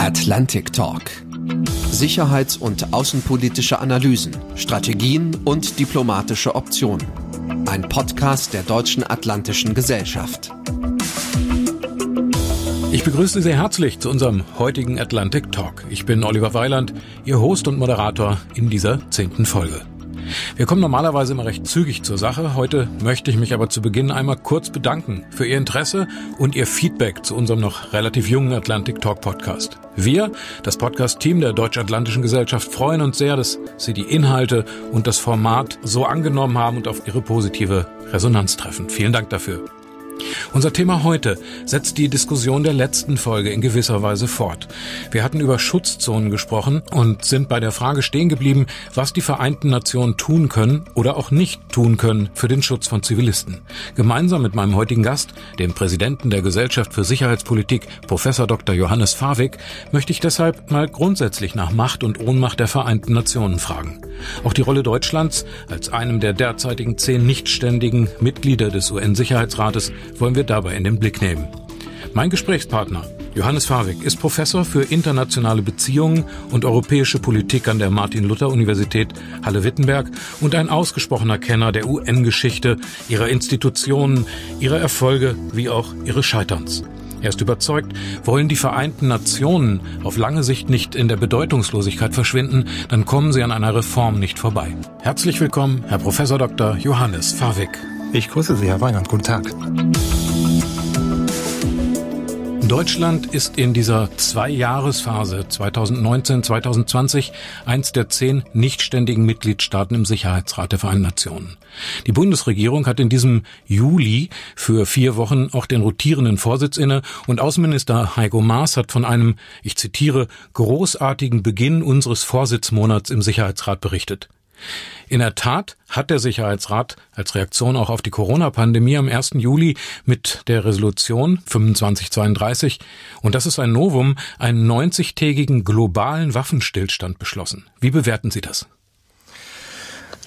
Atlantic Talk. Sicherheits- und außenpolitische Analysen, Strategien und diplomatische Optionen. Ein Podcast der Deutschen Atlantischen Gesellschaft. Ich begrüße Sie sehr herzlich zu unserem heutigen Atlantic Talk. Ich bin Oliver Weiland, Ihr Host und Moderator in dieser zehnten Folge. Wir kommen normalerweise immer recht zügig zur Sache. Heute möchte ich mich aber zu Beginn einmal kurz bedanken für Ihr Interesse und Ihr Feedback zu unserem noch relativ jungen Atlantic Talk Podcast. Wir, das Podcast-Team der Deutsch-Atlantischen Gesellschaft, freuen uns sehr, dass Sie die Inhalte und das Format so angenommen haben und auf Ihre positive Resonanz treffen. Vielen Dank dafür. Unser Thema heute setzt die Diskussion der letzten Folge in gewisser Weise fort. Wir hatten über Schutzzonen gesprochen und sind bei der Frage stehen geblieben, was die Vereinten Nationen tun können oder auch nicht tun können für den Schutz von Zivilisten. Gemeinsam mit meinem heutigen Gast, dem Präsidenten der Gesellschaft für Sicherheitspolitik, Professor Dr. Johannes Fawig, möchte ich deshalb mal grundsätzlich nach Macht und Ohnmacht der Vereinten Nationen fragen. Auch die Rolle Deutschlands als einem der derzeitigen zehn nichtständigen Mitglieder des UN-Sicherheitsrates wollen wir dabei in den Blick nehmen. Mein Gesprächspartner Johannes Fawig ist Professor für internationale Beziehungen und europäische Politik an der Martin-Luther-Universität Halle-Wittenberg und ein ausgesprochener Kenner der UN-Geschichte, ihrer Institutionen, ihrer Erfolge wie auch ihres Scheiterns. Er ist überzeugt, wollen die Vereinten Nationen auf lange Sicht nicht in der Bedeutungslosigkeit verschwinden, dann kommen sie an einer Reform nicht vorbei. Herzlich willkommen, Herr Professor Dr. Johannes Fawig. Ich grüße Sie, Herr Weinand. Guten Tag. Deutschland ist in dieser Zwei-Jahres-Phase 2019-2020 eins der zehn nichtständigen Mitgliedstaaten im Sicherheitsrat der Vereinten Nationen. Die Bundesregierung hat in diesem Juli für vier Wochen auch den rotierenden Vorsitz inne und Außenminister Heiko Maas hat von einem, ich zitiere, großartigen Beginn unseres Vorsitzmonats im Sicherheitsrat berichtet. In der Tat hat der Sicherheitsrat als Reaktion auch auf die Corona-Pandemie am 1. Juli mit der Resolution 2532, und das ist ein Novum, einen 90-tägigen globalen Waffenstillstand beschlossen. Wie bewerten Sie das?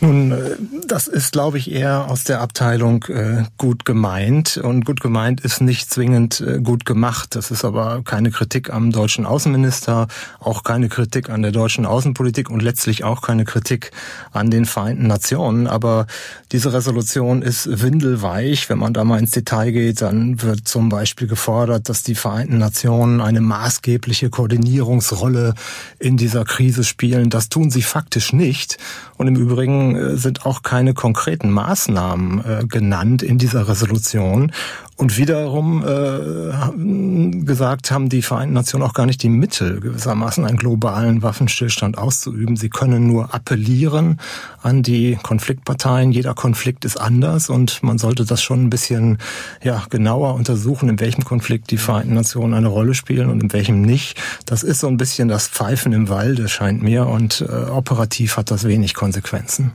Nun, äh, das ist, glaube ich, eher aus der Abteilung äh, gut gemeint. Und gut gemeint ist nicht zwingend äh, gut gemacht. Das ist aber keine Kritik am deutschen Außenminister, auch keine Kritik an der deutschen Außenpolitik und letztlich auch keine Kritik an den Vereinten Nationen. Aber diese Resolution ist windelweich. Wenn man da mal ins Detail geht, dann wird zum Beispiel gefordert, dass die Vereinten Nationen eine maßgebliche Koordinierungsrolle in dieser Krise spielen. Das tun sie faktisch nicht. Und im Übrigen äh, sind auch keine konkreten Maßnahmen äh, genannt in dieser Resolution. Und wiederum äh, gesagt haben die Vereinten Nationen auch gar nicht die Mittel, gewissermaßen einen globalen Waffenstillstand auszuüben. Sie können nur appellieren an die Konfliktparteien. Jeder Konflikt ist anders und man sollte das schon ein bisschen ja, genauer untersuchen, in welchem Konflikt die Vereinten Nationen eine Rolle spielen und in welchem nicht. Das ist so ein bisschen das Pfeifen im Walde, scheint mir, und äh, operativ hat das wenig Konsequenzen.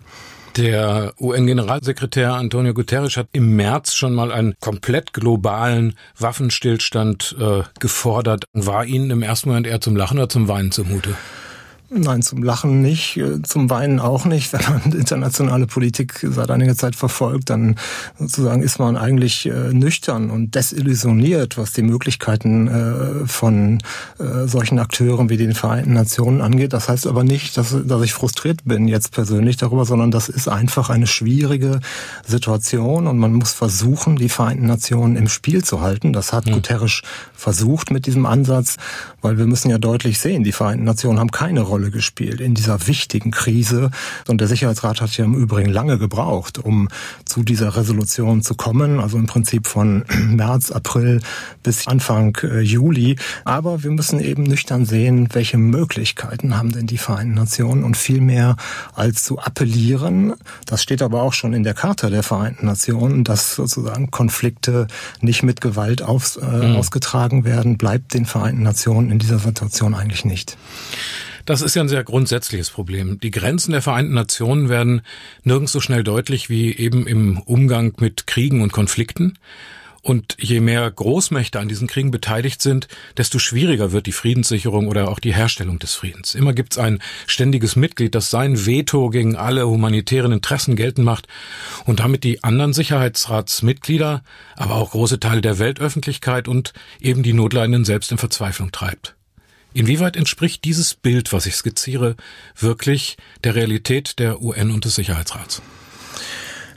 Der UN-Generalsekretär Antonio Guterres hat im März schon mal einen komplett globalen Waffenstillstand äh, gefordert. War Ihnen im ersten Moment eher zum Lachen oder zum Weinen zumute? Nein, zum Lachen nicht, äh, zum Weinen auch nicht. Wenn man internationale Politik seit einiger Zeit verfolgt, dann sozusagen ist man eigentlich äh, nüchtern und desillusioniert, was die Möglichkeiten äh, von solchen Akteuren wie den Vereinten Nationen angeht. Das heißt aber nicht, dass, dass ich frustriert bin jetzt persönlich darüber, sondern das ist einfach eine schwierige Situation und man muss versuchen, die Vereinten Nationen im Spiel zu halten. Das hat hm. Guterres versucht mit diesem Ansatz, weil wir müssen ja deutlich sehen, die Vereinten Nationen haben keine Rolle Rolle gespielt in dieser wichtigen Krise. Und der Sicherheitsrat hat ja im Übrigen lange gebraucht, um zu dieser Resolution zu kommen, also im Prinzip von März, April bis Anfang äh, Juli. Aber wir müssen eben nüchtern sehen, welche Möglichkeiten haben denn die Vereinten Nationen und viel mehr als zu appellieren. Das steht aber auch schon in der Charta der Vereinten Nationen, dass sozusagen Konflikte nicht mit Gewalt auf, äh, mhm. ausgetragen werden, bleibt den Vereinten Nationen in dieser Situation eigentlich nicht. Das ist ja ein sehr grundsätzliches Problem. Die Grenzen der Vereinten Nationen werden nirgends so schnell deutlich wie eben im Umgang mit Kriegen und Konflikten. Und je mehr Großmächte an diesen Kriegen beteiligt sind, desto schwieriger wird die Friedenssicherung oder auch die Herstellung des Friedens. Immer gibt es ein ständiges Mitglied, das sein Veto gegen alle humanitären Interessen geltend macht und damit die anderen Sicherheitsratsmitglieder, aber auch große Teile der Weltöffentlichkeit und eben die Notleidenden selbst in Verzweiflung treibt. Inwieweit entspricht dieses Bild, was ich skizziere, wirklich der Realität der UN und des Sicherheitsrats?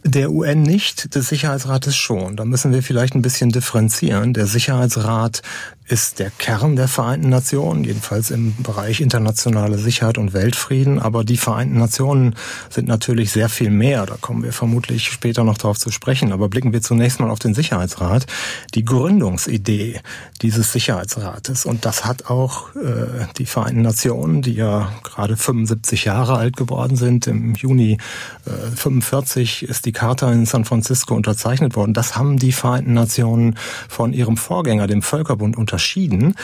Der UN nicht, des Sicherheitsrates schon. Da müssen wir vielleicht ein bisschen differenzieren. Der Sicherheitsrat ist der Kern der Vereinten Nationen, jedenfalls im Bereich internationale Sicherheit und Weltfrieden. Aber die Vereinten Nationen sind natürlich sehr viel mehr. Da kommen wir vermutlich später noch darauf zu sprechen. Aber blicken wir zunächst mal auf den Sicherheitsrat. Die Gründungsidee dieses Sicherheitsrates, und das hat auch äh, die Vereinten Nationen, die ja gerade 75 Jahre alt geworden sind. Im Juni äh, 45 ist die Charta in San Francisco unterzeichnet worden. Das haben die Vereinten Nationen von ihrem Vorgänger, dem Völkerbund, unterschrieben unterschieden,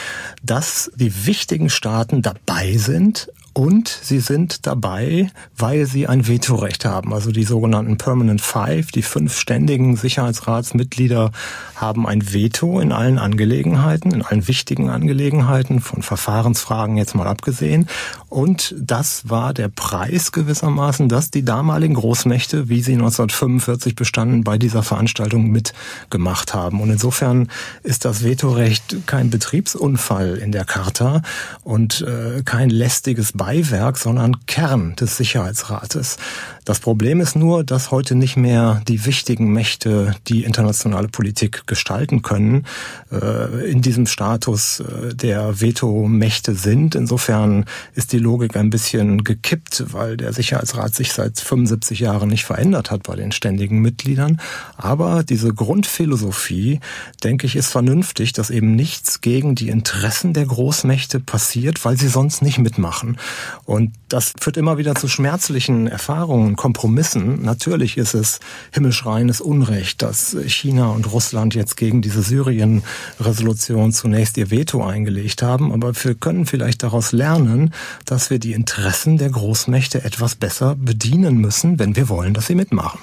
dass die wichtigen Staaten dabei sind und sie sind dabei, weil sie ein Vetorecht haben. Also die sogenannten Permanent Five, die fünf ständigen Sicherheitsratsmitglieder haben ein Veto in allen Angelegenheiten, in allen wichtigen Angelegenheiten, von Verfahrensfragen jetzt mal abgesehen. Und das war der Preis gewissermaßen, dass die damaligen Großmächte, wie sie 1945 bestanden, bei dieser Veranstaltung mitgemacht haben. Und insofern ist das Vetorecht kein Betriebsunfall in der Charta und äh, kein lästiges Beiwerk, sondern Kern des Sicherheitsrates. Das Problem ist nur, dass heute nicht mehr die wichtigen Mächte die internationale Politik gestalten können, äh, in diesem Status äh, der Vetomächte sind. Insofern ist die Logik ein bisschen gekippt, weil der Sicherheitsrat sich seit 75 Jahren nicht verändert hat bei den ständigen Mitgliedern. Aber diese Grundphilosophie, denke ich, ist vernünftig, dass eben nichts gegen die Interessen der Großmächte passiert, weil sie sonst nicht mitmachen. Und das führt immer wieder zu schmerzlichen Erfahrungen, Kompromissen. Natürlich ist es himmelschreiendes Unrecht, dass China und Russland jetzt gegen diese Syrien-Resolution zunächst ihr Veto eingelegt haben. Aber wir können vielleicht daraus lernen, dass wir die Interessen der Großmächte etwas besser bedienen müssen, wenn wir wollen, dass sie mitmachen.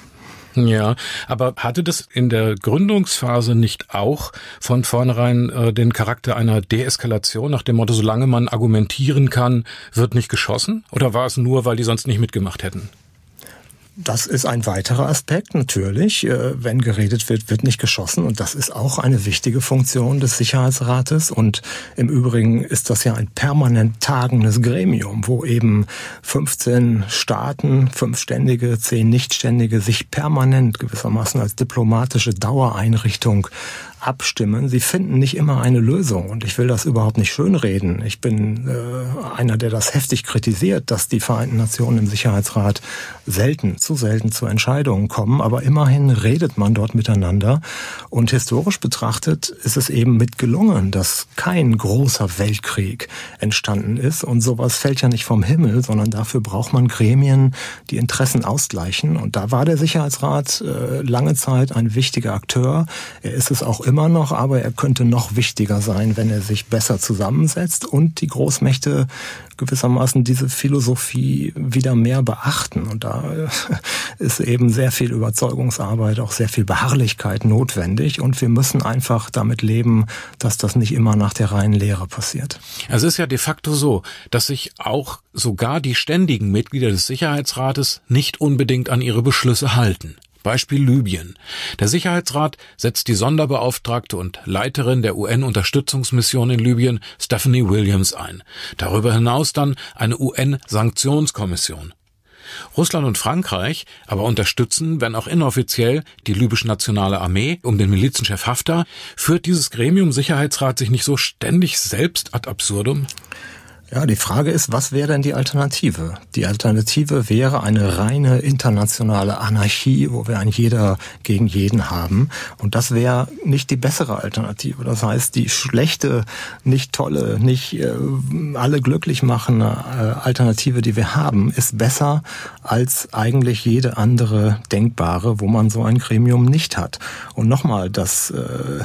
Ja, aber hatte das in der Gründungsphase nicht auch von vornherein äh, den Charakter einer Deeskalation nach dem Motto, solange man argumentieren kann, wird nicht geschossen? Oder war es nur, weil die sonst nicht mitgemacht hätten? Das ist ein weiterer Aspekt, natürlich. Äh, wenn geredet wird, wird nicht geschossen. Und das ist auch eine wichtige Funktion des Sicherheitsrates. Und im Übrigen ist das ja ein permanent tagendes Gremium, wo eben 15 Staaten, fünf Ständige, zehn Nichtständige sich permanent gewissermaßen als diplomatische Dauereinrichtung abstimmen. Sie finden nicht immer eine Lösung und ich will das überhaupt nicht schönreden. Ich bin äh, einer, der das heftig kritisiert, dass die Vereinten Nationen im Sicherheitsrat selten, zu selten zu Entscheidungen kommen, aber immerhin redet man dort miteinander und historisch betrachtet ist es eben mit gelungen, dass kein großer Weltkrieg entstanden ist und sowas fällt ja nicht vom Himmel, sondern dafür braucht man Gremien, die Interessen ausgleichen und da war der Sicherheitsrat äh, lange Zeit ein wichtiger Akteur. Er ist es auch immer noch, aber er könnte noch wichtiger sein, wenn er sich besser zusammensetzt und die Großmächte gewissermaßen diese Philosophie wieder mehr beachten. Und da ist eben sehr viel Überzeugungsarbeit, auch sehr viel Beharrlichkeit notwendig. Und wir müssen einfach damit leben, dass das nicht immer nach der reinen Lehre passiert. Es ist ja de facto so, dass sich auch sogar die ständigen Mitglieder des Sicherheitsrates nicht unbedingt an ihre Beschlüsse halten. Beispiel Libyen. Der Sicherheitsrat setzt die Sonderbeauftragte und Leiterin der UN-Unterstützungsmission in Libyen, Stephanie Williams, ein. Darüber hinaus dann eine UN-Sanktionskommission. Russland und Frankreich aber unterstützen, wenn auch inoffiziell, die libysche nationale Armee um den Milizenchef Haftar. Führt dieses Gremium Sicherheitsrat sich nicht so ständig selbst ad absurdum? Ja, die Frage ist, was wäre denn die Alternative? Die Alternative wäre eine reine internationale Anarchie, wo wir ein jeder gegen jeden haben. Und das wäre nicht die bessere Alternative. Das heißt, die schlechte, nicht tolle, nicht äh, alle glücklich machende äh, Alternative, die wir haben, ist besser als eigentlich jede andere denkbare, wo man so ein Gremium nicht hat. Und nochmal, das äh,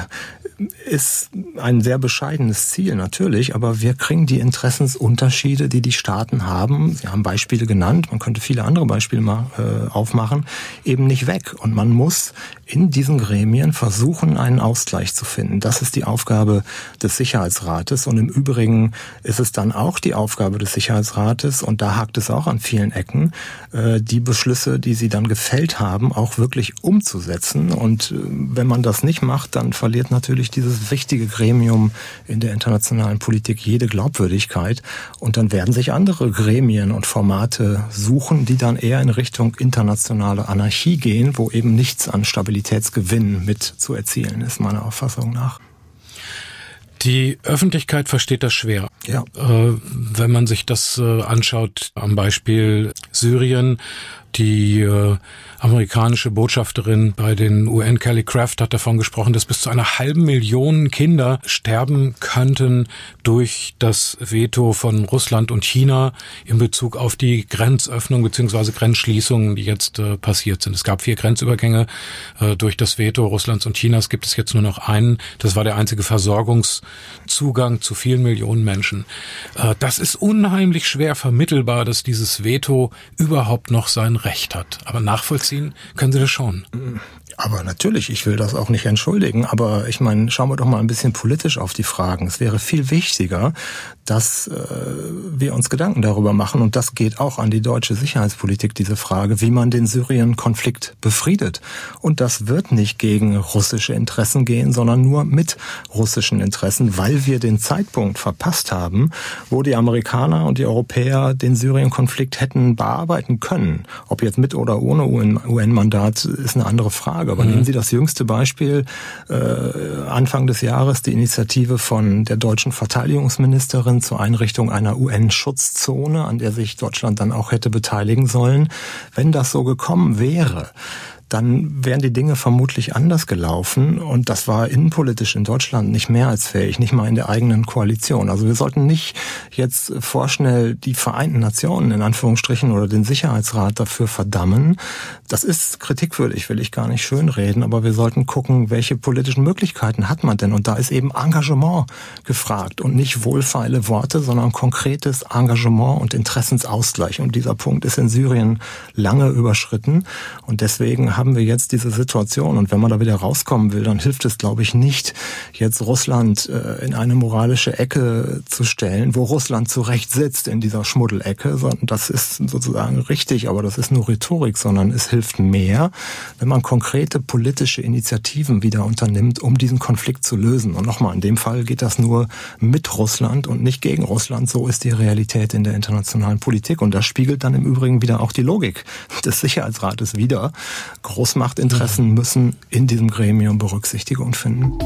ist ein sehr bescheidenes Ziel natürlich, aber wir kriegen die Interessensunterschiede, die die Staaten haben, Sie haben Beispiele genannt, man könnte viele andere Beispiele mal, äh, aufmachen, eben nicht weg. Und man muss in diesen Gremien versuchen, einen Ausgleich zu finden. Das ist die Aufgabe des Sicherheitsrates. Und im Übrigen ist es dann auch die Aufgabe des Sicherheitsrates, und da hakt es auch an vielen Ecken, äh, die Beschlüsse, die sie dann gefällt haben, auch wirklich umzusetzen. Und äh, wenn man das nicht macht, dann verliert natürlich dieses wichtige Gremium in der internationalen Politik jede Glaubwürdigkeit. Und dann werden sich andere Gremien und Formate suchen, die dann eher in Richtung internationale Anarchie gehen, wo eben nichts an Stabilitätsgewinn mit zu erzielen ist, meiner Auffassung nach. Die Öffentlichkeit versteht das schwer. Ja. Äh, wenn man sich das äh, anschaut am Beispiel Syrien, die äh, amerikanische Botschafterin bei den UN, Kelly Craft, hat davon gesprochen, dass bis zu einer halben Million Kinder sterben könnten durch das Veto von Russland und China in Bezug auf die Grenzöffnung bzw. Grenzschließungen, die jetzt äh, passiert sind. Es gab vier Grenzübergänge äh, durch das Veto Russlands und Chinas. Gibt es jetzt nur noch einen. Das war der einzige Versorgungszugang zu vielen Millionen Menschen. Äh, das ist unheimlich schwer vermittelbar, dass dieses Veto überhaupt noch sein Recht hat. Aber nachvollziehen können Sie das schon. Aber natürlich, ich will das auch nicht entschuldigen, aber ich meine, schauen wir doch mal ein bisschen politisch auf die Fragen. Es wäre viel wichtiger, dass äh, wir uns Gedanken darüber machen, und das geht auch an die deutsche Sicherheitspolitik, diese Frage, wie man den Syrien-Konflikt befriedet. Und das wird nicht gegen russische Interessen gehen, sondern nur mit russischen Interessen, weil wir den Zeitpunkt verpasst haben, wo die Amerikaner und die Europäer den Syrien-Konflikt hätten bearbeiten können. Ob jetzt mit oder ohne UN-Mandat ist eine andere Frage. Aber mhm. nehmen Sie das jüngste Beispiel, äh, Anfang des Jahres die Initiative von der deutschen Verteidigungsministerin zur Einrichtung einer UN-Schutzzone, an der sich Deutschland dann auch hätte beteiligen sollen. Wenn das so gekommen wäre, dann wären die Dinge vermutlich anders gelaufen. Und das war innenpolitisch in Deutschland nicht mehr als fähig, nicht mal in der eigenen Koalition. Also wir sollten nicht jetzt vorschnell die Vereinten Nationen in Anführungsstrichen oder den Sicherheitsrat dafür verdammen. Das ist kritikwürdig, will ich gar nicht schönreden, aber wir sollten gucken, welche politischen Möglichkeiten hat man denn? Und da ist eben Engagement gefragt und nicht wohlfeile Worte, sondern konkretes Engagement und Interessensausgleich. Und dieser Punkt ist in Syrien lange überschritten. Und deswegen haben wir jetzt diese Situation. Und wenn man da wieder rauskommen will, dann hilft es, glaube ich, nicht, jetzt Russland äh, in eine moralische Ecke zu stellen, wo Russland zu Recht sitzt in dieser Schmuddelecke, das ist sozusagen richtig, aber das ist nur Rhetorik, sondern es hilft mehr, wenn man konkrete politische Initiativen wieder unternimmt, um diesen Konflikt zu lösen. Und nochmal, in dem Fall geht das nur mit Russland und nicht gegen Russland. So ist die Realität in der internationalen Politik. Und das spiegelt dann im Übrigen wieder auch die Logik des Sicherheitsrates wider. Großmachtinteressen müssen in diesem Gremium Berücksichtigung finden.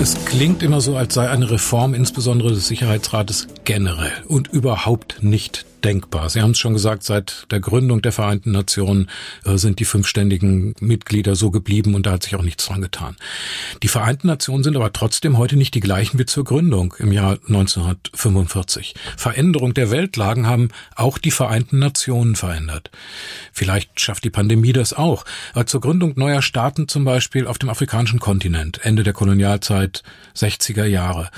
Es klingt immer so, als sei eine Reform insbesondere des Sicherheitsrates generell und überhaupt nicht denkbar. Sie haben es schon gesagt, seit der Gründung der Vereinten Nationen äh, sind die fünfständigen Mitglieder so geblieben und da hat sich auch nichts dran getan. Die Vereinten Nationen sind aber trotzdem heute nicht die gleichen wie zur Gründung im Jahr 1945. Veränderung der Weltlagen haben auch die Vereinten Nationen verändert. Vielleicht schafft die Pandemie das auch. Aber zur Gründung neuer Staaten zum Beispiel auf dem afrikanischen Kontinent, Ende der Kolonialzeit 60er Jahre,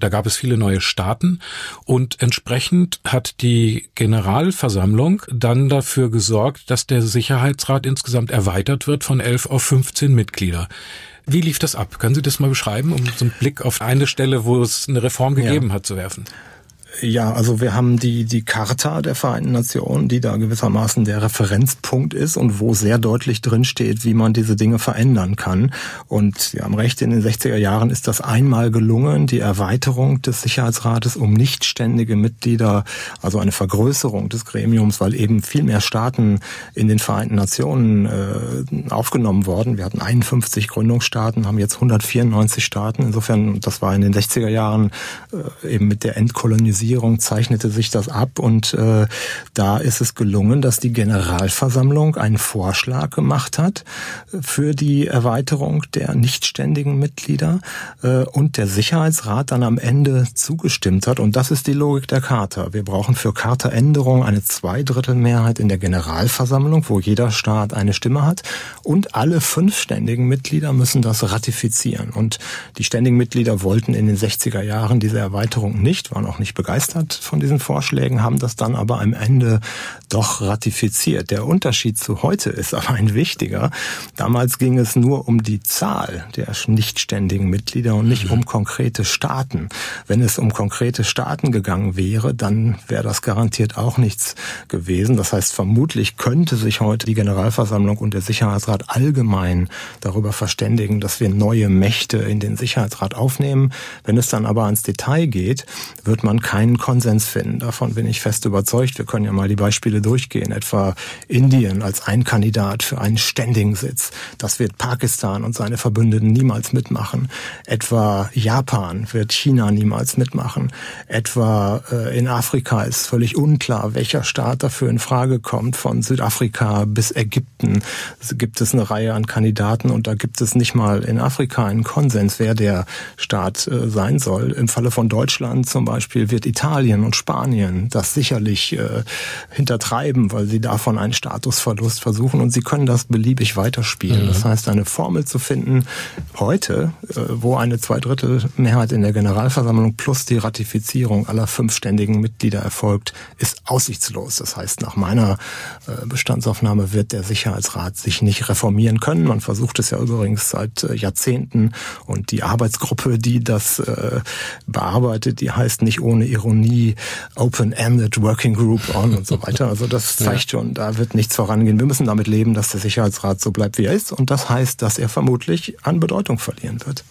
da gab es viele neue Staaten und entsprechend hat die Generalversammlung dann dafür gesorgt, dass der Sicherheitsrat insgesamt erweitert wird von 11 auf 15 Mitglieder. Wie lief das ab? Können Sie das mal beschreiben, um so einen Blick auf eine Stelle, wo es eine Reform gegeben ja. hat, zu werfen? Ja, also wir haben die, die Charta der Vereinten Nationen, die da gewissermaßen der Referenzpunkt ist und wo sehr deutlich drinsteht, wie man diese Dinge verändern kann. Und Sie haben recht, in den 60er Jahren ist das einmal gelungen, die Erweiterung des Sicherheitsrates um nichtständige Mitglieder, also eine Vergrößerung des Gremiums, weil eben viel mehr Staaten in den Vereinten Nationen äh, aufgenommen worden. Wir hatten 51 Gründungsstaaten, haben jetzt 194 Staaten. Insofern, das war in den 60er Jahren äh, eben mit der Entkolonisierung Globalisierung zeichnete sich das ab und äh, da ist es gelungen, dass die Generalversammlung einen Vorschlag gemacht hat für die Erweiterung der nichtständigen Mitglieder äh, und der Sicherheitsrat dann am Ende zugestimmt hat. Und das ist die Logik der Charta. Wir brauchen für Charta-Änderungen eine Zweidrittelmehrheit in der Generalversammlung, wo jeder Staat eine Stimme hat und alle fünf Mitglieder müssen das ratifizieren. Und die ständigen Mitglieder wollten in den 60er Jahren diese Erweiterung nicht, waren auch nicht begeistert begeistert von diesen Vorschlägen, haben das dann aber am Ende doch ratifiziert. Der Unterschied zu heute ist aber ein wichtiger. Damals ging es nur um die Zahl der nichtständigen Mitglieder und nicht um konkrete Staaten. Wenn es um konkrete Staaten gegangen wäre, dann wäre das garantiert auch nichts gewesen. Das heißt, vermutlich könnte sich heute die Generalversammlung und der Sicherheitsrat allgemein darüber verständigen, dass wir neue Mächte in den Sicherheitsrat aufnehmen. Wenn es dann aber ans Detail geht, wird man keinen Konsens finden. Davon bin ich fest überzeugt. Wir können ja mal die Beispiele durchgehen. Etwa Indien als ein Kandidat für einen ständigen Sitz. Das wird Pakistan und seine Verbündeten niemals mitmachen. Etwa Japan wird China niemals mitmachen. Etwa äh, in Afrika ist völlig unklar, welcher Staat dafür in Frage kommt. Von Südafrika bis Ägypten gibt es eine Reihe an Kandidaten und da gibt es nicht mal in Afrika einen Konsens, wer der Staat äh, sein soll. Im Falle von Deutschland zum Beispiel wird Italien und Spanien das sicherlich äh, hintertreiben, weil sie davon einen Statusverlust versuchen und sie können das beliebig weiterspielen. Mhm. Das heißt, eine Formel zu finden heute, äh, wo eine Zweidrittelmehrheit in der Generalversammlung plus die Ratifizierung aller fünf ständigen Mitglieder erfolgt, ist aussichtslos. Das heißt, nach meiner äh, Bestandsaufnahme wird der Sicherheitsrat sich nicht reformieren können. Man versucht es ja übrigens seit äh, Jahrzehnten und die Arbeitsgruppe, die das äh, bearbeitet, die heißt nicht ohne Ironie Open-Ended Working Group on und so weiter. Also das zeigt schon, da wird nichts vorangehen. Wir müssen damit leben, dass der Sicherheitsrat so bleibt, wie er ist. Und das heißt, dass er vermutlich an Bedeutung verlieren wird.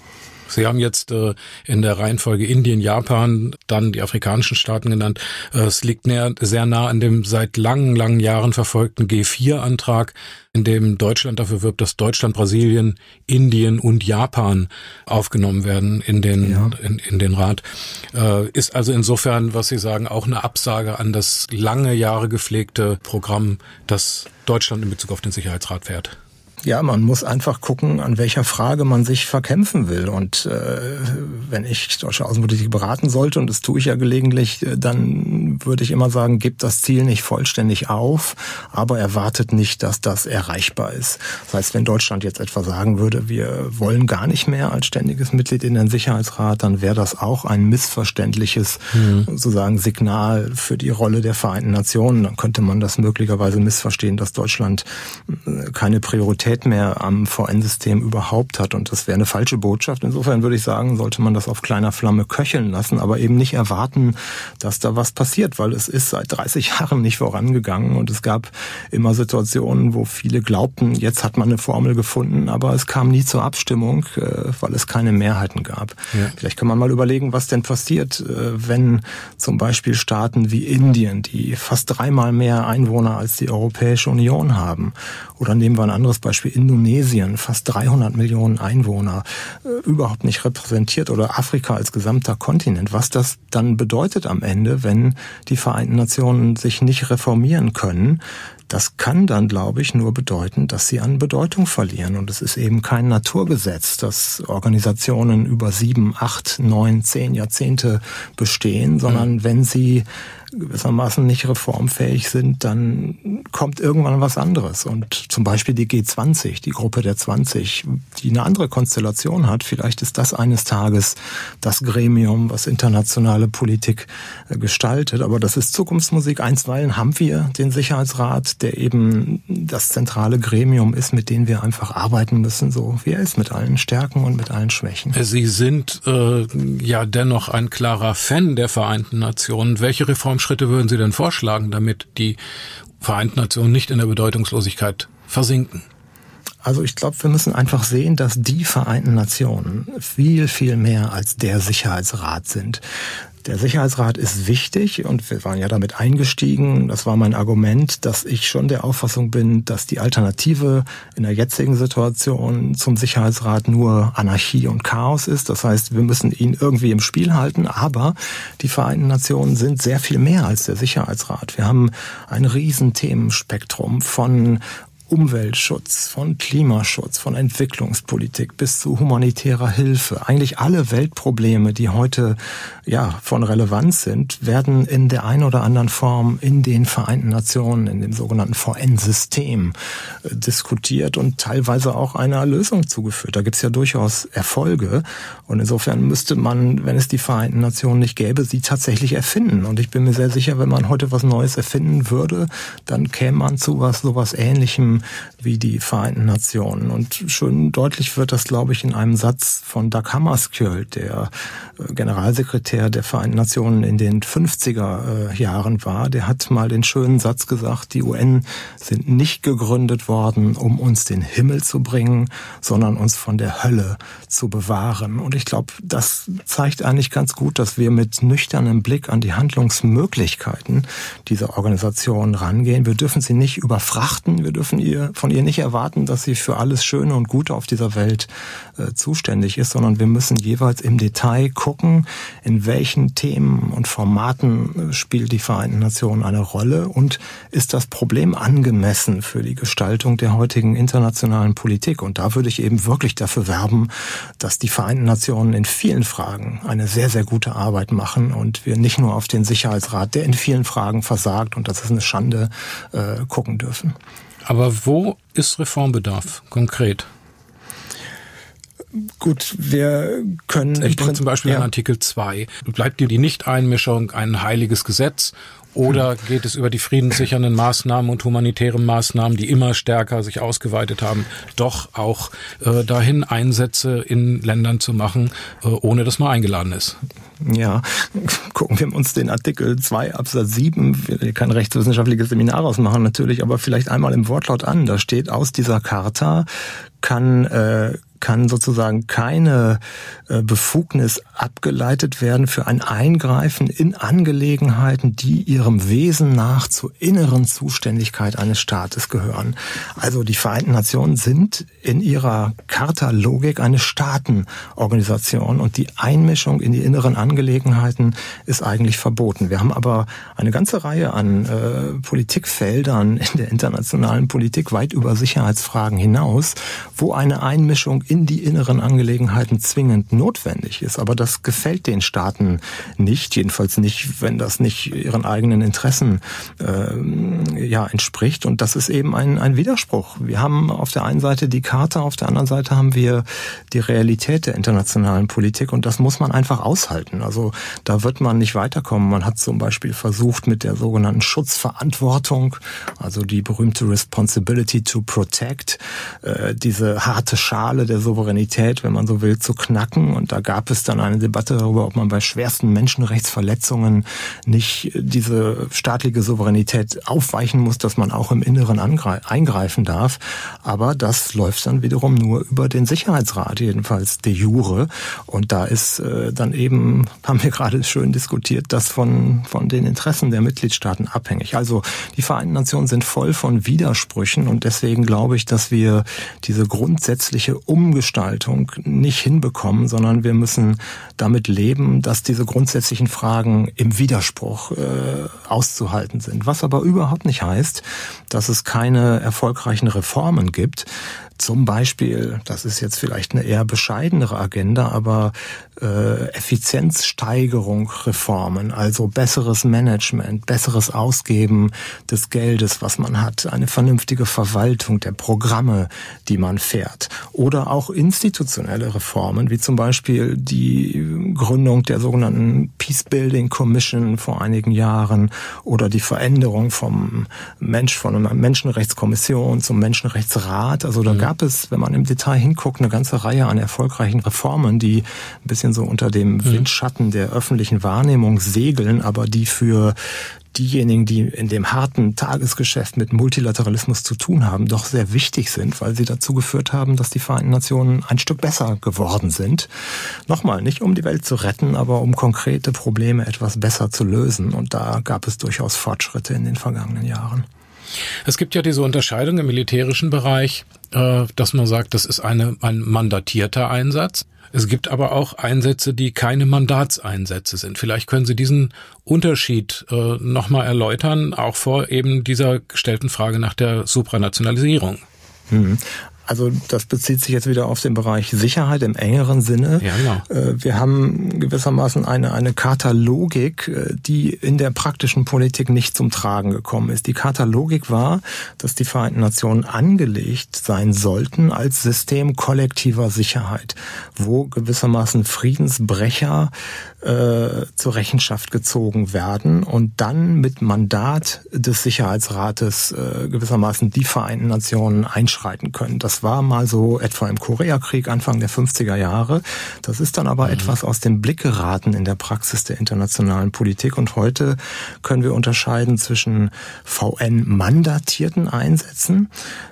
Sie haben jetzt äh, in der Reihenfolge Indien, Japan, dann die afrikanischen Staaten genannt. Äh, es liegt näher, sehr nah an dem seit langen, langen Jahren verfolgten G4-Antrag, in dem Deutschland dafür wirbt, dass Deutschland, Brasilien, Indien und Japan aufgenommen werden in den, ja. in, in den Rat. Äh, ist also insofern, was Sie sagen, auch eine Absage an das lange Jahre gepflegte Programm, das Deutschland in Bezug auf den Sicherheitsrat fährt. Ja, man muss einfach gucken, an welcher Frage man sich verkämpfen will. Und äh, wenn ich deutsche Außenpolitik beraten sollte, und das tue ich ja gelegentlich, äh, dann würde ich immer sagen, gebt das Ziel nicht vollständig auf, aber erwartet nicht, dass das erreichbar ist. Das heißt, wenn Deutschland jetzt etwa sagen würde, wir wollen gar nicht mehr als ständiges Mitglied in den Sicherheitsrat, dann wäre das auch ein missverständliches mhm. sozusagen Signal für die Rolle der Vereinten Nationen. Dann könnte man das möglicherweise missverstehen, dass Deutschland äh, keine Priorität Kapazität mehr am VN-System überhaupt hat. Und das wäre eine falsche Botschaft. Insofern würde ich sagen, sollte man das auf kleiner Flamme köcheln lassen, aber eben nicht erwarten, dass da was passiert, weil es ist seit 30 Jahren nicht vorangegangen und es gab immer Situationen, wo viele glaubten, jetzt hat man eine Formel gefunden, aber es kam nie zur Abstimmung, äh, weil es keine Mehrheiten gab. Ja. Vielleicht kann man mal überlegen, was denn passiert, äh, wenn zum Beispiel Staaten wie Indien, die fast dreimal mehr Einwohner als die Europäische Union haben, oder nehmen wir ein anderes Beispiel, Beispiel Indonesien, fast 300 Millionen Einwohner, äh, überhaupt nicht repräsentiert oder Afrika als gesamter Kontinent. Was das dann bedeutet am Ende, wenn die Vereinten Nationen sich nicht reformieren können, das kann dann, glaube ich, nur bedeuten, dass sie an Bedeutung verlieren. Und es ist eben kein Naturgesetz, dass Organisationen über sieben, acht, neun, zehn Jahrzehnte bestehen, sondern mhm. wenn sie gewissermaßen nicht reformfähig sind, dann kommt irgendwann was anderes. Und zum Beispiel die G20, die Gruppe der 20, die eine andere Konstellation hat, vielleicht ist das eines Tages das Gremium, was internationale Politik äh, gestaltet. Aber das ist Zukunftsmusik. Einstweilen haben wir den Sicherheitsrat, der eben das zentrale Gremium ist, mit dem wir einfach arbeiten müssen, so wie er ist, mit allen Stärken und mit allen Schwächen. Sie sind äh, ja dennoch ein klarer Fan der Vereinten Nationen. Welche Reform Schritte würden Sie denn vorschlagen, damit die Vereinten Nationen nicht in der Bedeutungslosigkeit versinken? Also ich glaube, wir müssen einfach sehen, dass die Vereinten Nationen viel, viel mehr als der Sicherheitsrat sind. Der Sicherheitsrat ist wichtig und wir waren ja damit eingestiegen. Das war mein Argument, dass ich schon der Auffassung bin, dass die Alternative in der jetzigen Situation zum Sicherheitsrat nur Anarchie und Chaos ist. Das heißt, wir müssen ihn irgendwie im Spiel halten, aber die Vereinten Nationen sind sehr viel mehr als der Sicherheitsrat. Wir haben ein Riesenthemenspektrum von Umweltschutz, von Klimaschutz, von Entwicklungspolitik bis zu humanitärer Hilfe. Eigentlich alle Weltprobleme, die heute ja von Relevanz sind, werden in der einen oder anderen Form in den Vereinten Nationen, in dem sogenannten VN-System äh, diskutiert und teilweise auch einer Lösung zugeführt. Da gibt es ja durchaus Erfolge. Und insofern müsste man, wenn es die Vereinten Nationen nicht gäbe, sie tatsächlich erfinden. Und ich bin mir sehr sicher, wenn man heute was Neues erfinden würde, dann käme man zu was sowas ähnlichem wie die Vereinten Nationen. Und schön deutlich wird das, glaube ich, in einem Satz von Dag Hammarskjöld, der äh, Generalsekretär der Vereinten Nationen in den 50er äh, Jahren war. Der hat mal den schönen Satz gesagt, die UN sind nicht gegründet worden, um uns den Himmel zu bringen, sondern uns von der Hölle zu bewahren. Und ich glaube, das zeigt eigentlich ganz gut, dass wir mit nüchternem Blick an die Handlungsmöglichkeiten dieser Organisation rangehen. Wir dürfen sie nicht überfrachten, wir dürfen ihr, von ihr nicht erwarten, dass sie für alles Schöne und Gute auf dieser Welt äh, zuständig ist, sondern wir müssen jeweils im Detail gucken, in welchen Themen und Formaten äh, spielt die Vereinten Nationen eine Rolle und ist das Problem angemessen für die Gestaltung der heutigen internationalen Politik. Und da würde ich eben wirklich dafür werben, dass die Vereinten Nationen in vielen Fragen eine sehr, sehr gute Arbeit machen und wir nicht nur auf den Sicherheitsrat, der in vielen Fragen versagt und das ist eine Schande, äh, gucken dürfen. Aber wo ist Reformbedarf konkret? Gut, wir können. Ich denke zum Beispiel ja. an Artikel 2. Bleibt dir die Nichteinmischung ein heiliges Gesetz oder geht es über die friedenssichernden Maßnahmen und humanitären Maßnahmen, die immer stärker sich ausgeweitet haben, doch auch äh, dahin Einsätze in Ländern zu machen, äh, ohne dass man eingeladen ist? Ja, gucken wir uns den Artikel 2 Absatz 7, wir kein rechtswissenschaftliches Seminar ausmachen natürlich, aber vielleicht einmal im Wortlaut an. Da steht, aus dieser Charta kann äh, kann sozusagen keine äh, Befugnis abgeleitet werden für ein Eingreifen in Angelegenheiten, die ihrem Wesen nach zur inneren Zuständigkeit eines Staates gehören. Also die Vereinten Nationen sind in ihrer Charta-Logik eine Staatenorganisation und die Einmischung in die inneren Angelegenheiten ist eigentlich verboten. Wir haben aber eine ganze Reihe an äh, Politikfeldern in der internationalen Politik weit über Sicherheitsfragen hinaus, wo eine Einmischung in die inneren Angelegenheiten zwingend notwendig ist. Aber das gefällt den Staaten nicht, jedenfalls nicht, wenn das nicht ihren eigenen Interessen äh, ja entspricht. Und das ist eben ein, ein Widerspruch. Wir haben auf der einen Seite die Karte, auf der anderen Seite haben wir die Realität der internationalen Politik und das muss man einfach aushalten. Also da wird man nicht weiterkommen. Man hat zum Beispiel versucht mit der sogenannten Schutzverantwortung, also die berühmte Responsibility to Protect, äh, diese harte Schale der Souveränität, wenn man so will, zu knacken. Und da gab es dann eine Debatte darüber, ob man bei schwersten Menschenrechtsverletzungen nicht diese staatliche Souveränität aufweichen muss, dass man auch im Inneren eingreifen darf. Aber das läuft dann wiederum nur über den Sicherheitsrat, jedenfalls de jure. Und da ist äh, dann eben, haben wir gerade schön diskutiert, das von, von den Interessen der Mitgliedstaaten abhängig. Also die Vereinten Nationen sind voll von Widersprüchen und deswegen glaube ich, dass wir diese grundsätzliche Um Umgestaltung nicht hinbekommen, sondern wir müssen damit leben, dass diese grundsätzlichen Fragen im Widerspruch äh, auszuhalten sind. Was aber überhaupt nicht heißt, dass es keine erfolgreichen Reformen gibt. Zum Beispiel, das ist jetzt vielleicht eine eher bescheidenere Agenda, aber äh, Effizienzsteigerung Reformen, also besseres Management, besseres Ausgeben des Geldes, was man hat, eine vernünftige Verwaltung der Programme, die man fährt. Oder auch institutionelle Reformen, wie zum Beispiel die Gründung der sogenannten Peacebuilding Commission vor einigen Jahren oder die Veränderung vom Mensch, von einer Menschenrechtskommission zum Menschenrechtsrat. Also da mhm. Gab es, wenn man im Detail hinguckt, eine ganze Reihe an erfolgreichen Reformen, die ein bisschen so unter dem mhm. Windschatten der öffentlichen Wahrnehmung segeln, aber die für diejenigen, die in dem harten Tagesgeschäft mit Multilateralismus zu tun haben, doch sehr wichtig sind, weil sie dazu geführt haben, dass die Vereinten Nationen ein Stück besser geworden sind. Nochmal, nicht um die Welt zu retten, aber um konkrete Probleme etwas besser zu lösen. Und da gab es durchaus Fortschritte in den vergangenen Jahren. Es gibt ja diese Unterscheidung im militärischen Bereich, äh, dass man sagt, das ist eine, ein mandatierter Einsatz. Es gibt aber auch Einsätze, die keine Mandatseinsätze sind. Vielleicht können Sie diesen Unterschied äh, nochmal erläutern, auch vor eben dieser gestellten Frage nach der Supranationalisierung. Also das bezieht sich jetzt wieder auf den Bereich Sicherheit im engeren Sinne. Ja, genau. Äh, wir haben gewissermaßen eine, eine Katalogik, äh, die in der praktischen Politik nicht zum Tragen gekommen ist. Die Katalogik war, dass die Vereinten Nationen angelegt sein sollten als System kollektiver Sicherheit, wo gewissermaßen Friedensbrecher äh, zur Rechenschaft gezogen werden und dann mit Mandat des Sicherheitsrates äh, gewissermaßen die Vereinten Nationen einschreiten können. Das war mal so etwa im Koreakrieg Anfang der 50er Jahre. Das ist dann aber mhm. etwas aus dem Blick geraten in der Praxis der internationalen Politik und heute können wir unterscheiden zwischen VN-mandatierten Einsätzen,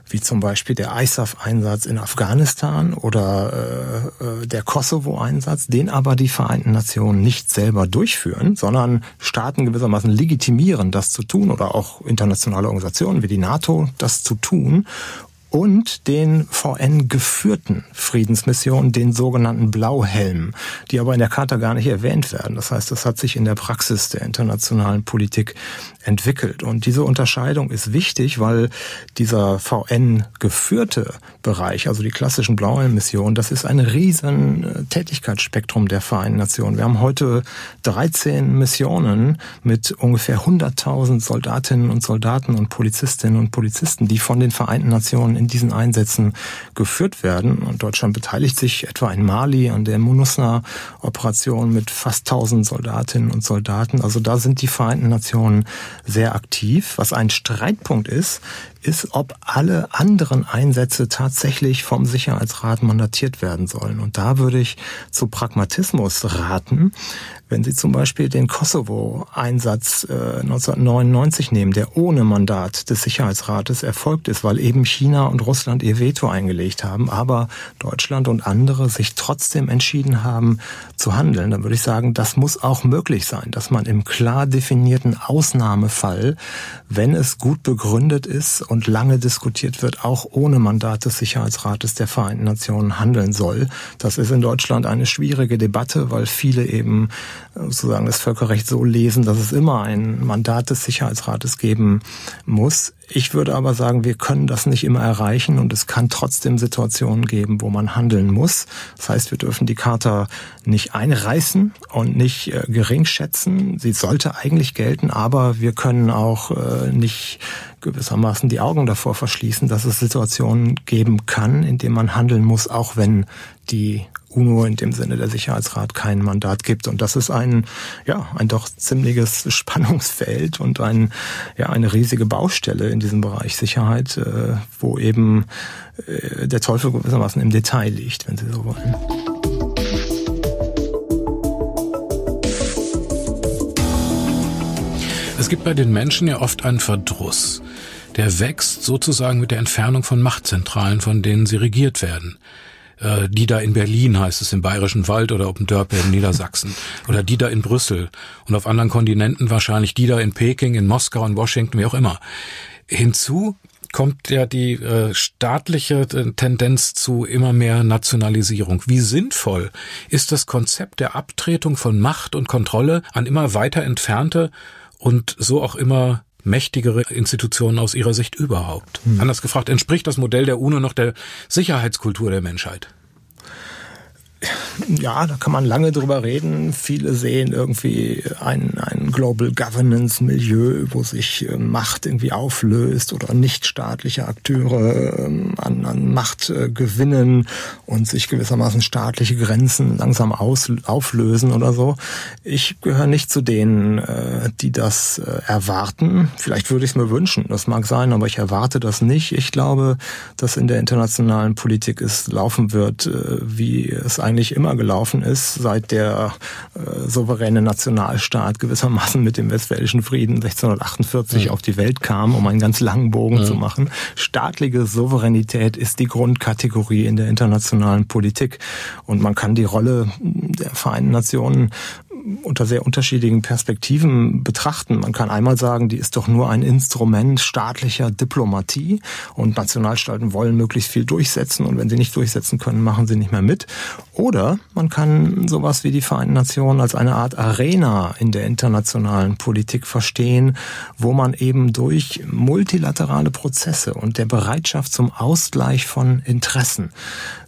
wie zum Beispiel der ISAF-Einsatz in Afghanistan oder äh, äh, der Kosovo-Einsatz, den aber die Vereinten Nationen nicht selber durchführen, sondern Staaten gewissermaßen legitimieren, das zu tun oder auch internationale Organisationen wie die NATO das zu tun und den VN-geführten Friedensmissionen, den sogenannten Blauhelmen, die aber in der Charta gar nicht erwähnt werden. Das heißt, das hat sich in der Praxis der internationalen Politik entwickelt. Und diese Unterscheidung ist wichtig, weil dieser VN-geführte Bereich, also die klassischen Blauhelm-Missionen, das ist ein riesen äh, Tätigkeitsspektrum der Vereinten Nationen. Wir haben heute 13 Missionen mit ungefähr 100.000 Soldatinnen und Soldaten und Polizistinnen und Polizisten, die von den Vereinten Nationen in diesen Einsätzen geführt werden. Und Deutschland beteiligt sich etwa in Mali an der MONUSNA-Operation mit fast 1000 Soldatinnen und Soldaten. Also da sind die Vereinten Nationen sehr aktiv. Was ein Streitpunkt ist, ist, ob alle anderen Einsätze tatsächlich vom Sicherheitsrat mandatiert werden sollen. Und da würde ich zu Pragmatismus raten. Wenn Sie zum Beispiel den Kosovo-Einsatz äh, 1999 nehmen, der ohne Mandat des Sicherheitsrates erfolgt ist, weil eben China und Russland ihr Veto eingelegt haben, aber Deutschland und andere sich trotzdem entschieden haben zu handeln, dann würde ich sagen, das muss auch möglich sein, dass man im klar definierten Ausnahmefall, wenn es gut begründet ist und lange diskutiert wird, auch ohne Mandat des Sicherheitsrates der Vereinten Nationen handeln soll. Das ist in Deutschland eine schwierige Debatte, weil viele eben sozusagen das Völkerrecht so lesen, dass es immer ein Mandat des Sicherheitsrates geben muss. Ich würde aber sagen, wir können das nicht immer erreichen und es kann trotzdem Situationen geben, wo man handeln muss. Das heißt, wir dürfen die Charta nicht einreißen und nicht äh, gering schätzen. Sie sollte eigentlich gelten, aber wir können auch äh, nicht gewissermaßen die Augen davor verschließen, dass es Situationen geben kann, in denen man handeln muss, auch wenn die UNO in dem Sinne der Sicherheitsrat kein Mandat gibt. Und das ist ein, ja, ein doch ziemliches Spannungsfeld und ein, ja, eine riesige Baustelle in diesem Bereich Sicherheit, äh, wo eben äh, der Teufel gewissermaßen im Detail liegt, wenn Sie so wollen. Es gibt bei den Menschen ja oft einen Verdruss. Der wächst sozusagen mit der Entfernung von Machtzentralen, von denen sie regiert werden äh, die da in Berlin heißt es im Bayerischen Wald oder Oppendörpe in Niedersachsen oder die da in Brüssel und auf anderen Kontinenten wahrscheinlich die da in Peking, in Moskau, in Washington, wie auch immer. Hinzu kommt ja die äh, staatliche äh, Tendenz zu immer mehr Nationalisierung. Wie sinnvoll ist das Konzept der Abtretung von Macht und Kontrolle an immer weiter entfernte und so auch immer mächtigere Institutionen aus Ihrer Sicht überhaupt? Hm. Anders gefragt, entspricht das Modell der UNO noch der Sicherheitskultur der Menschheit? Ja, da kann man lange drüber reden. Viele sehen irgendwie ein, ein Global Governance Milieu, wo sich äh, Macht irgendwie auflöst oder nichtstaatliche Akteure ähm, an, an Macht äh, gewinnen und sich gewissermaßen staatliche Grenzen langsam aus, auflösen oder so. Ich gehöre nicht zu denen, äh, die das erwarten. Vielleicht würde ich es mir wünschen, das mag sein, aber ich erwarte das nicht. Ich glaube, dass in der internationalen Politik es laufen wird, wie es eigentlich immer gelaufen ist, seit der äh, souveräne Nationalstaat gewissermaßen mit dem Westfälischen Frieden 1648 mhm. auf die Welt kam, um einen ganz langen Bogen mhm. zu machen. Staatliche Souveränität ist die Grundkategorie in der internationalen Politik. Und man kann die Rolle der Vereinten Nationen unter sehr unterschiedlichen Perspektiven betrachten. Man kann einmal sagen, die ist doch nur ein Instrument staatlicher Diplomatie und Nationalstaaten wollen möglichst viel durchsetzen und wenn sie nicht durchsetzen können, machen sie nicht mehr mit. Oder man kann sowas wie die Vereinten Nationen als eine Art Arena in der internationalen Politik verstehen, wo man eben durch multilaterale Prozesse und der Bereitschaft zum Ausgleich von Interessen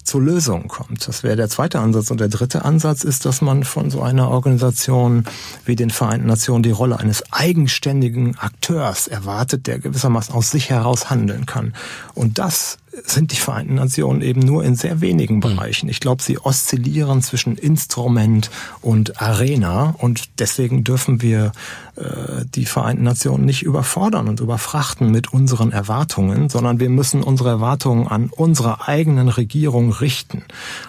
zur Lösung kommt. Das wäre der zweite Ansatz. Und der dritte Ansatz ist, dass man von so einer Organisation wie den Vereinten Nationen die Rolle eines eigenständigen Akteurs erwartet, der gewissermaßen aus sich heraus handeln kann. Und das sind die Vereinten Nationen eben nur in sehr wenigen hm. Bereichen. Ich glaube, sie oszillieren zwischen Instrument und Arena und deswegen dürfen wir äh, die Vereinten Nationen nicht überfordern und überfrachten mit unseren Erwartungen, sondern wir müssen unsere Erwartungen an unsere eigenen Regierung richten.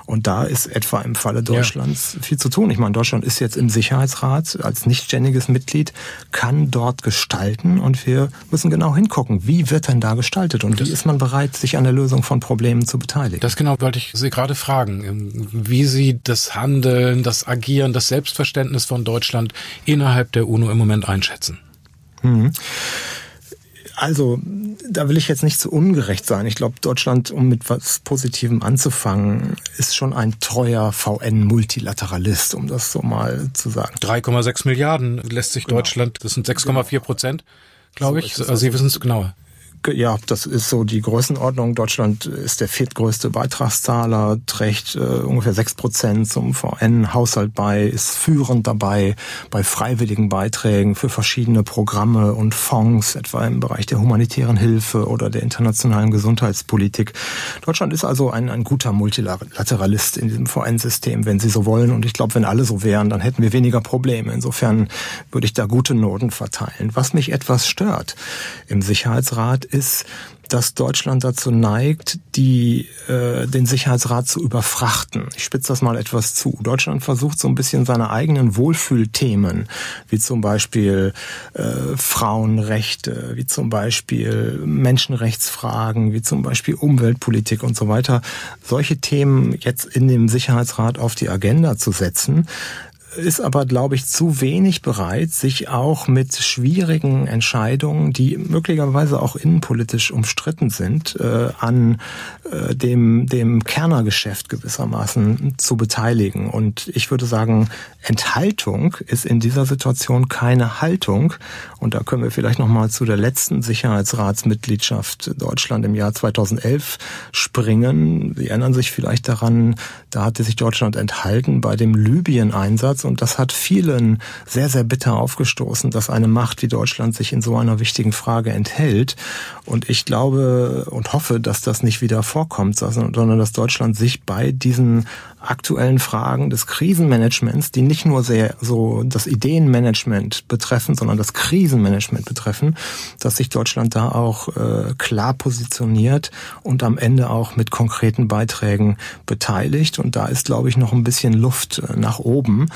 Und da ist etwa im Falle Deutschlands ja. viel zu tun. Ich meine, Deutschland ist jetzt im Sicherheitsrat als nichtständiges Mitglied, kann dort gestalten und wir müssen genau hingucken, wie wird denn da gestaltet und wie ist man bereit, sich an der Lösung von Problemen zu beteiligen. Das genau wollte ich Sie gerade fragen, wie Sie das Handeln, das Agieren, das Selbstverständnis von Deutschland innerhalb der UNO im Moment einschätzen. Mhm. Also, da will ich jetzt nicht zu ungerecht sein. Ich glaube, Deutschland, um mit was Positivem anzufangen, ist schon ein treuer VN-Multilateralist, um das so mal zu sagen. 3,6 Milliarden lässt sich genau. Deutschland, das sind 6,4 Prozent, glaube so ich. Also Sie wissen es genauer ja, das ist so die Größenordnung. Deutschland ist der viertgrößte Beitragszahler, trägt äh, ungefähr sechs Prozent zum VN-Haushalt bei, ist führend dabei bei freiwilligen Beiträgen für verschiedene Programme und Fonds, etwa im Bereich der humanitären Hilfe oder der internationalen Gesundheitspolitik. Deutschland ist also ein, ein guter Multilateralist in diesem VN-System, wenn Sie so wollen. Und ich glaube, wenn alle so wären, dann hätten wir weniger Probleme. Insofern würde ich da gute Noten verteilen. Was mich etwas stört im Sicherheitsrat ist, dass Deutschland dazu neigt, die, äh, den Sicherheitsrat zu überfrachten. Ich spitze das mal etwas zu. Deutschland versucht so ein bisschen seine eigenen Wohlfühlthemen, wie zum Beispiel äh, Frauenrechte, wie zum Beispiel Menschenrechtsfragen, wie zum Beispiel Umweltpolitik und so weiter, solche Themen jetzt in dem Sicherheitsrat auf die Agenda zu setzen, ist aber, glaube ich, zu wenig bereit, sich auch mit schwierigen Entscheidungen, die möglicherweise auch innenpolitisch umstritten sind, äh, an äh, dem, dem Kernergeschäft gewissermaßen zu beteiligen. Und ich würde sagen, Enthaltung ist in dieser Situation keine Haltung. Und da können wir vielleicht nochmal zu der letzten Sicherheitsratsmitgliedschaft Deutschland im Jahr 2011 springen. Sie erinnern sich vielleicht daran, da hatte sich Deutschland enthalten bei dem Libyen-Einsatz und das hat vielen sehr, sehr bitter aufgestoßen, dass eine Macht wie Deutschland sich in so einer wichtigen Frage enthält. Und ich glaube und hoffe, dass das nicht wieder vorkommt, sondern dass Deutschland sich bei diesen aktuellen Fragen des Krisenmanagements, die nicht nur sehr so das Ideenmanagement betreffen, sondern das Krisenmanagement betreffen, dass sich Deutschland da auch äh, klar positioniert und am Ende auch mit konkreten Beiträgen beteiligt. Und da ist, glaube ich, noch ein bisschen Luft äh, nach oben.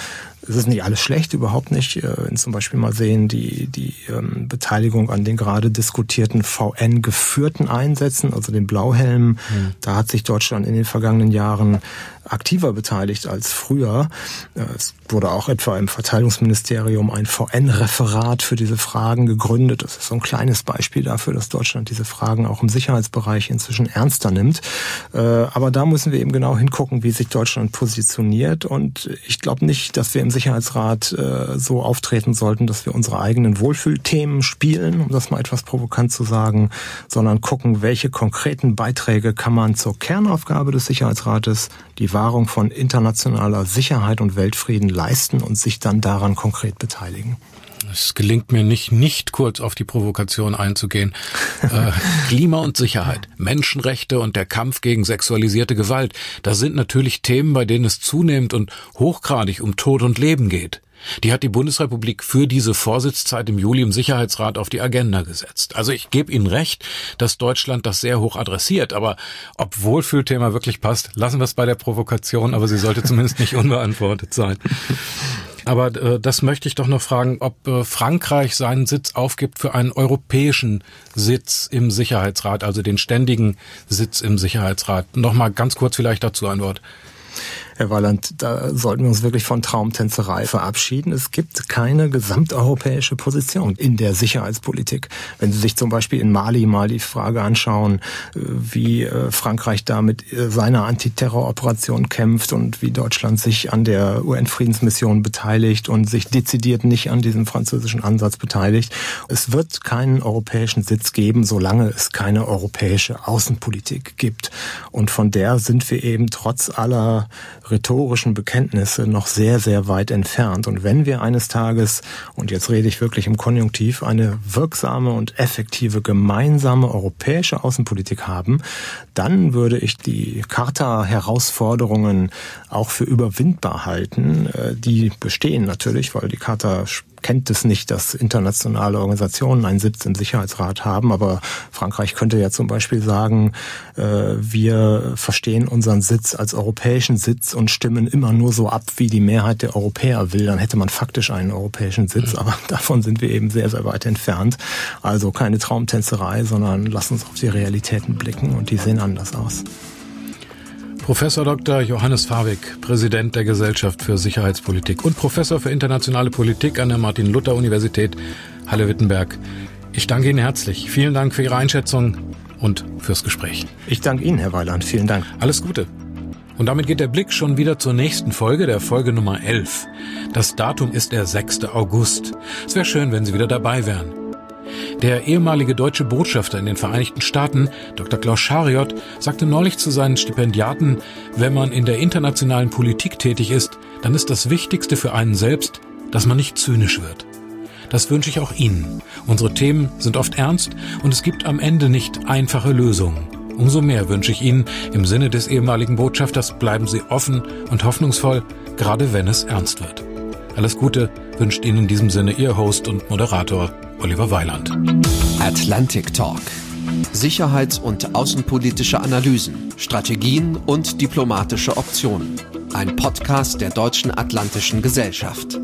Es ist nicht alles schlecht, überhaupt nicht. Äh, wenn zum Beispiel mal sehen, die, die ähm, Beteiligung an den gerade diskutierten VN-geführten Einsätzen, also den Blauhelmen, mhm. da hat sich Deutschland in den vergangenen Jahren aktiver beteiligt als früher. Äh, es wurde auch etwa im Verteidigungsministerium ein VN-Referat für diese Fragen gegründet. Das ist so ein kleines Beispiel dafür, dass Deutschland diese Fragen auch im Sicherheitsbereich inzwischen ernster nimmt. Äh, aber da müssen wir eben genau hingucken, wie sich Deutschland positioniert. Und ich glaube nicht, dass wir im Sicherheitsrat äh, so auftreten sollten, dass wir unsere eigenen Wohlfühlthemen spielen, um das mal etwas provokant zu sagen, sondern gucken, welche konkreten Beiträge kann man zur Kernaufgabe des Sicherheitsrates, die Wahrung von internationaler Sicherheit und Weltfrieden leisten und sich dann daran konkret beteiligen. Es gelingt mir nicht, nicht kurz auf die Provokation einzugehen. Äh, Klima und Sicherheit, Menschenrechte und der Kampf gegen sexualisierte Gewalt, das sind natürlich Themen, bei denen es zunehmend und hochgradig um Tod und Leben geht. Die hat die Bundesrepublik für diese Vorsitzzeit im Juli im Sicherheitsrat auf die Agenda gesetzt. Also ich gebe Ihnen recht, dass Deutschland das sehr hoch adressiert, aber ob Wohlfühlthema wirklich passt, lassen wir es bei der Provokation, aber sie sollte zumindest nicht unbeantwortet sein. Aber äh, das möchte ich doch noch fragen, ob äh, Frankreich seinen Sitz aufgibt für einen europäischen Sitz im Sicherheitsrat, also den ständigen Sitz im Sicherheitsrat. Noch mal ganz kurz vielleicht dazu ein Wort. Herr Walland, da sollten wir uns wirklich von Traumtänzerei verabschieden. Es gibt keine gesamteuropäische Position in der Sicherheitspolitik. Wenn Sie sich zum Beispiel in Mali mal die Frage anschauen, äh, wie äh, Frankreich da mit äh, seiner Antiterroroperation kämpft und wie Deutschland sich an der UN-Friedensmission beteiligt und sich dezidiert nicht an diesem französischen Ansatz beteiligt. Es wird keinen europäischen Sitz geben, solange es keine europäische Außenpolitik gibt. Und von der sind wir eben trotz aller rhetorischen Bekenntnisse noch sehr, sehr weit entfernt. Und wenn wir eines Tages, und jetzt rede ich wirklich im Konjunktiv, eine wirksame und effektive gemeinsame europäische Außenpolitik haben, dann würde ich die Charta-Herausforderungen auch für überwindbar halten. Äh, die bestehen natürlich, weil die Charta kennt es nicht, dass internationale Organisationen einen Sitz im Sicherheitsrat haben, aber Frankreich könnte ja zum Beispiel sagen, äh, wir verstehen unseren Sitz als europäischen Sitz und stimmen immer nur so ab, wie die Mehrheit der Europäer will. Dann hätte man faktisch einen europäischen Sitz, aber davon sind wir eben sehr, sehr weit entfernt. Also keine Traumtänzerei, sondern lass uns auf die Realitäten blicken und die sehen anders aus. Professor Dr. Johannes Fawig, Präsident der Gesellschaft für Sicherheitspolitik und Professor für internationale Politik an der Martin-Luther-Universität Halle-Wittenberg. Ich danke Ihnen herzlich. Vielen Dank für Ihre Einschätzung und fürs Gespräch. Ich danke Ihnen, Herr Weiland. Vielen Dank. Alles Gute. Und damit geht der Blick schon wieder zur nächsten Folge, der Folge Nummer 11. Das Datum ist der 6. August. Es wäre schön, wenn Sie wieder dabei wären. Der ehemalige deutsche Botschafter in den Vereinigten Staaten, Dr. Klaus Schariot, sagte neulich zu seinen Stipendiaten, wenn man in der internationalen Politik tätig ist, dann ist das Wichtigste für einen selbst, dass man nicht zynisch wird. Das wünsche ich auch Ihnen. Unsere Themen sind oft ernst und es gibt am Ende nicht einfache Lösungen. Umso mehr wünsche ich Ihnen im Sinne des ehemaligen Botschafters, bleiben Sie offen und hoffnungsvoll, gerade wenn es ernst wird. Alles Gute wünscht Ihnen in diesem Sinne Ihr Host und Moderator Oliver Weiland. Atlantic Talk. Sicherheits- und außenpolitische Analysen, Strategien und diplomatische Optionen. Ein Podcast der Deutschen Atlantischen Gesellschaft.